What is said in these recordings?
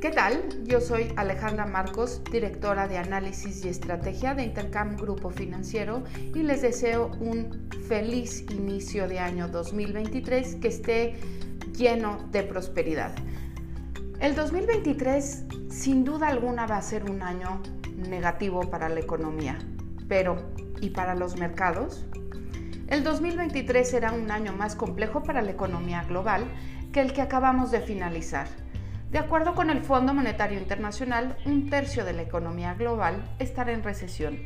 ¿Qué tal? Yo soy Alejandra Marcos, directora de análisis y estrategia de Intercam Grupo Financiero y les deseo un feliz inicio de año 2023 que esté lleno de prosperidad. El 2023 sin duda alguna va a ser un año negativo para la economía, pero ¿y para los mercados? El 2023 será un año más complejo para la economía global que el que acabamos de finalizar de acuerdo con el Fondo Monetario Internacional, un tercio de la economía global estará en recesión.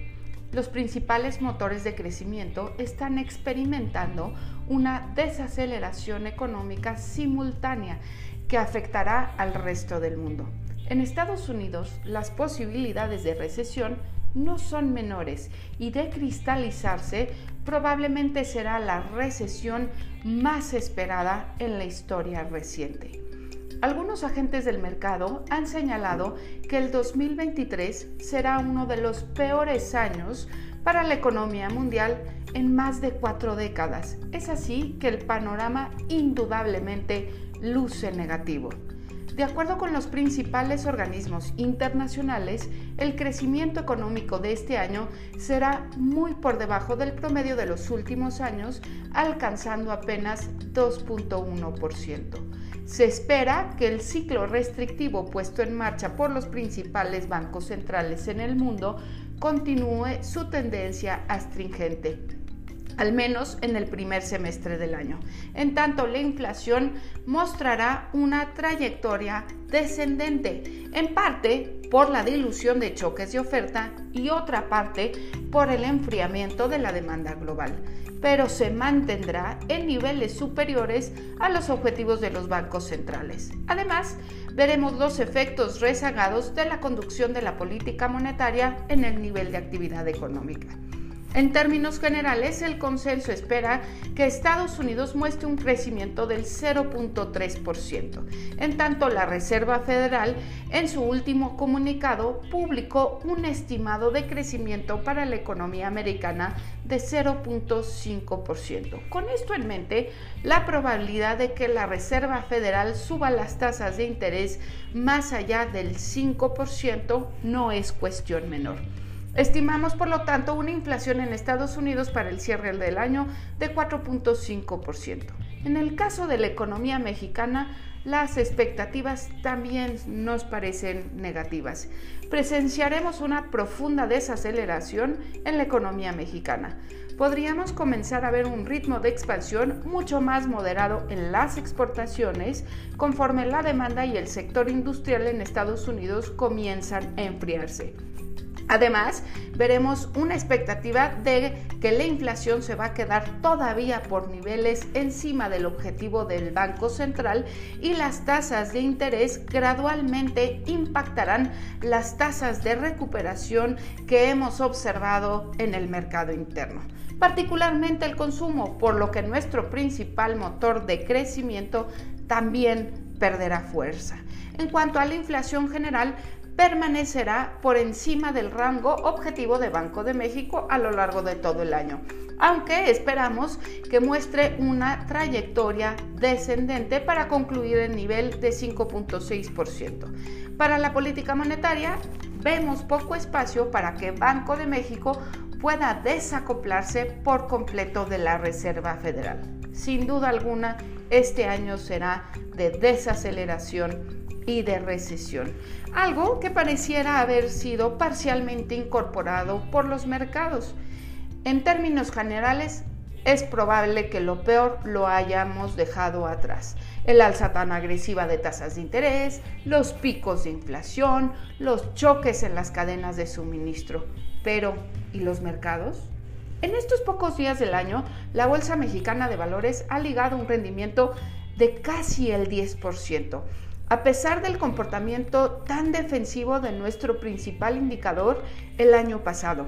Los principales motores de crecimiento están experimentando una desaceleración económica simultánea que afectará al resto del mundo. En Estados Unidos, las posibilidades de recesión no son menores y de cristalizarse probablemente será la recesión más esperada en la historia reciente. Algunos agentes del mercado han señalado que el 2023 será uno de los peores años para la economía mundial en más de cuatro décadas. Es así que el panorama indudablemente luce negativo. De acuerdo con los principales organismos internacionales, el crecimiento económico de este año será muy por debajo del promedio de los últimos años, alcanzando apenas 2.1%. Se espera que el ciclo restrictivo puesto en marcha por los principales bancos centrales en el mundo continúe su tendencia astringente al menos en el primer semestre del año. En tanto, la inflación mostrará una trayectoria descendente, en parte por la dilución de choques de oferta y otra parte por el enfriamiento de la demanda global pero se mantendrá en niveles superiores a los objetivos de los bancos centrales. Además, veremos los efectos rezagados de la conducción de la política monetaria en el nivel de actividad económica. En términos generales, el consenso espera que Estados Unidos muestre un crecimiento del 0.3%. En tanto, la Reserva Federal en su último comunicado publicó un estimado de crecimiento para la economía americana de 0.5%. Con esto en mente, la probabilidad de que la Reserva Federal suba las tasas de interés más allá del 5% no es cuestión menor. Estimamos, por lo tanto, una inflación en Estados Unidos para el cierre del año de 4.5%. En el caso de la economía mexicana, las expectativas también nos parecen negativas. Presenciaremos una profunda desaceleración en la economía mexicana. Podríamos comenzar a ver un ritmo de expansión mucho más moderado en las exportaciones conforme la demanda y el sector industrial en Estados Unidos comienzan a enfriarse. Además, veremos una expectativa de que la inflación se va a quedar todavía por niveles encima del objetivo del Banco Central y las tasas de interés gradualmente impactarán las tasas de recuperación que hemos observado en el mercado interno particularmente el consumo, por lo que nuestro principal motor de crecimiento también perderá fuerza. En cuanto a la inflación general, permanecerá por encima del rango objetivo de Banco de México a lo largo de todo el año, aunque esperamos que muestre una trayectoria descendente para concluir el nivel de 5.6%. Para la política monetaria, vemos poco espacio para que Banco de México pueda desacoplarse por completo de la Reserva Federal. Sin duda alguna, este año será de desaceleración y de recesión, algo que pareciera haber sido parcialmente incorporado por los mercados. En términos generales, es probable que lo peor lo hayamos dejado atrás. El alza tan agresiva de tasas de interés, los picos de inflación, los choques en las cadenas de suministro. Pero, ¿y los mercados? En estos pocos días del año, la Bolsa Mexicana de Valores ha ligado un rendimiento de casi el 10%. A pesar del comportamiento tan defensivo de nuestro principal indicador el año pasado.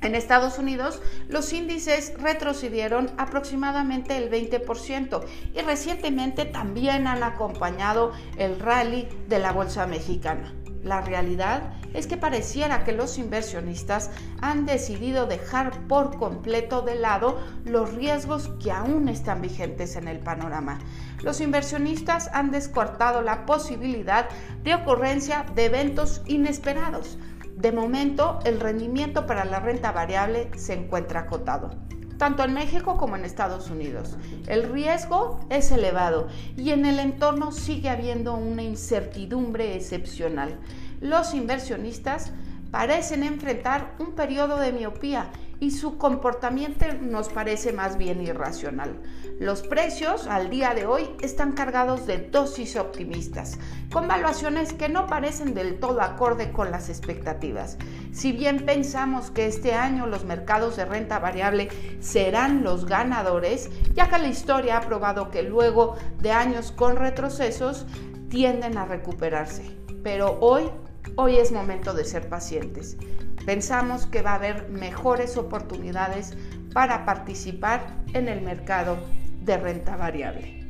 En Estados Unidos, los índices retrocedieron aproximadamente el 20% y recientemente también han acompañado el rally de la bolsa mexicana. La realidad es que pareciera que los inversionistas han decidido dejar por completo de lado los riesgos que aún están vigentes en el panorama. Los inversionistas han descortado la posibilidad de ocurrencia de eventos inesperados. De momento, el rendimiento para la renta variable se encuentra acotado tanto en México como en Estados Unidos. El riesgo es elevado y en el entorno sigue habiendo una incertidumbre excepcional. Los inversionistas parecen enfrentar un periodo de miopía y su comportamiento nos parece más bien irracional. Los precios al día de hoy están cargados de dosis optimistas, con valuaciones que no parecen del todo acorde con las expectativas. Si bien pensamos que este año los mercados de renta variable serán los ganadores, ya que la historia ha probado que luego de años con retrocesos tienden a recuperarse. Pero hoy Hoy es momento de ser pacientes. Pensamos que va a haber mejores oportunidades para participar en el mercado de renta variable.